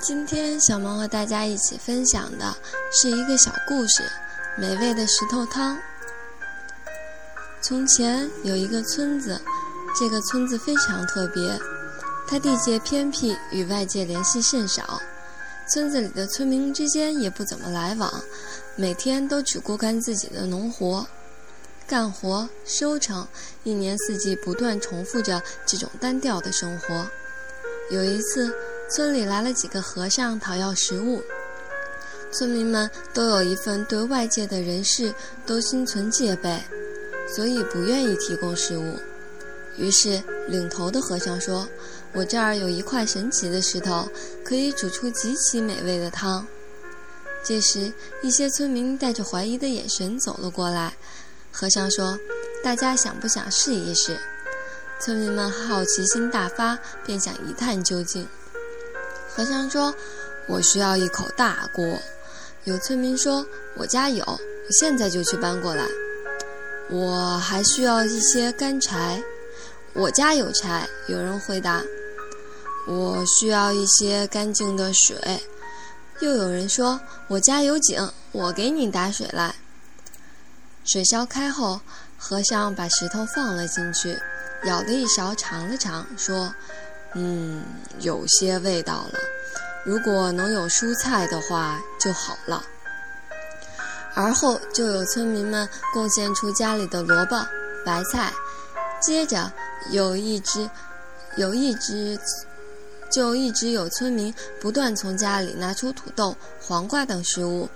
今天小萌和大家一起分享的是一个小故事——美味的石头汤。从前有一个村子，这个村子非常特别，它地界偏僻，与外界联系甚少，村子里的村民之间也不怎么来往，每天都只顾干自己的农活，干活、收成，一年四季不断重复着这种单调的生活。有一次。村里来了几个和尚讨要食物，村民们都有一份对外界的人事都心存戒备，所以不愿意提供食物。于是领头的和尚说：“我这儿有一块神奇的石头，可以煮出极其美味的汤。”这时，一些村民带着怀疑的眼神走了过来。和尚说：“大家想不想试一试？”村民们好奇心大发，便想一探究竟。和尚说：“我需要一口大锅。”有村民说：“我家有，我现在就去搬过来。”我还需要一些干柴，我家有柴。有人回答：“我需要一些干净的水。”又有人说：“我家有井，我给你打水来。”水烧开后，和尚把石头放了进去，舀了一勺尝了尝，说。嗯，有些味道了。如果能有蔬菜的话就好了。而后就有村民们贡献出家里的萝卜、白菜，接着有一只，有一只，就一直有村民不断从家里拿出土豆、黄瓜等食物，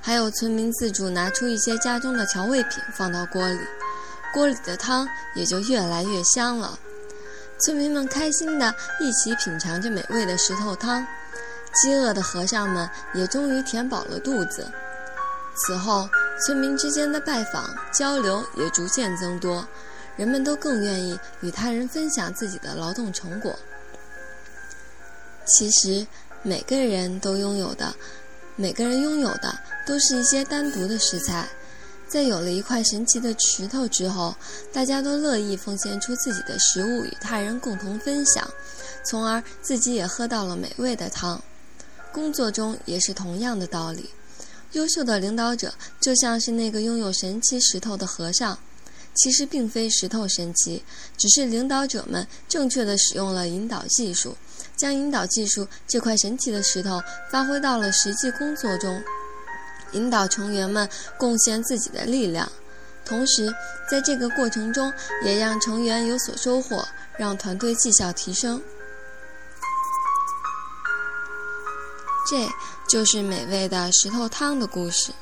还有村民自主拿出一些家中的调味品放到锅里，锅里的汤也就越来越香了。村民们开心地一起品尝着美味的石头汤，饥饿的和尚们也终于填饱了肚子。此后，村民之间的拜访交流也逐渐增多，人们都更愿意与他人分享自己的劳动成果。其实，每个人都拥有的，每个人拥有的都是一些单独的食材。在有了一块神奇的石头之后，大家都乐意奉献出自己的食物与他人共同分享，从而自己也喝到了美味的汤。工作中也是同样的道理。优秀的领导者就像是那个拥有神奇石头的和尚，其实并非石头神奇，只是领导者们正确的使用了引导技术，将引导技术这块神奇的石头发挥到了实际工作中。引导成员们贡献自己的力量，同时在这个过程中也让成员有所收获，让团队绩效提升。这就是美味的石头汤的故事。